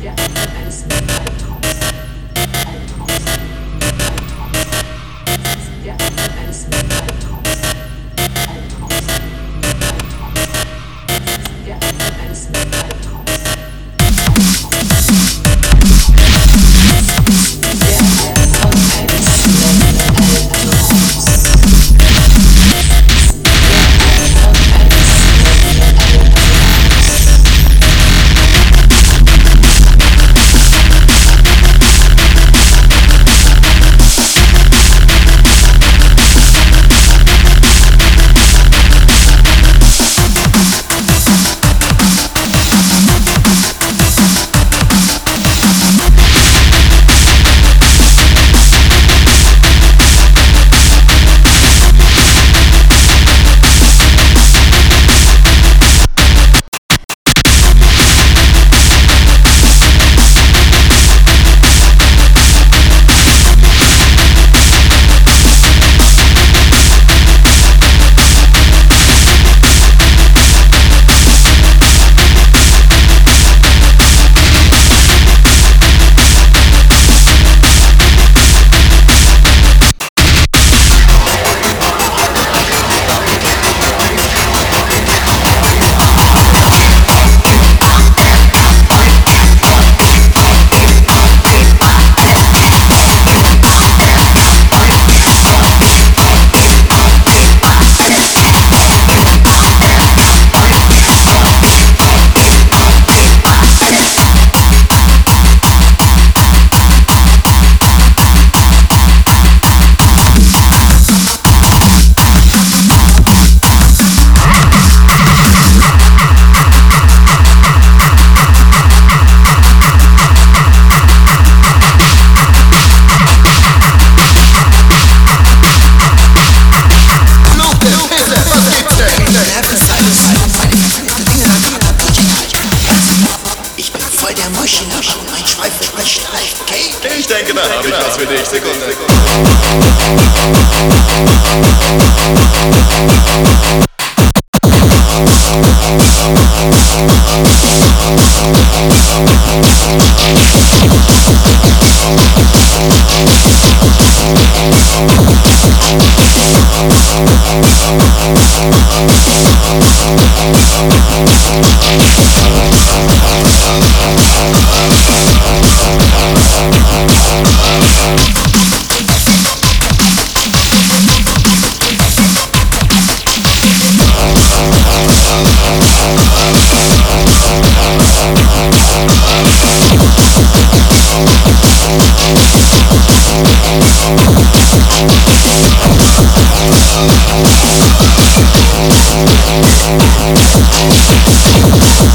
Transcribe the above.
Yeah. and denke, da habe ich was für dich. Sekunde. Sekunde.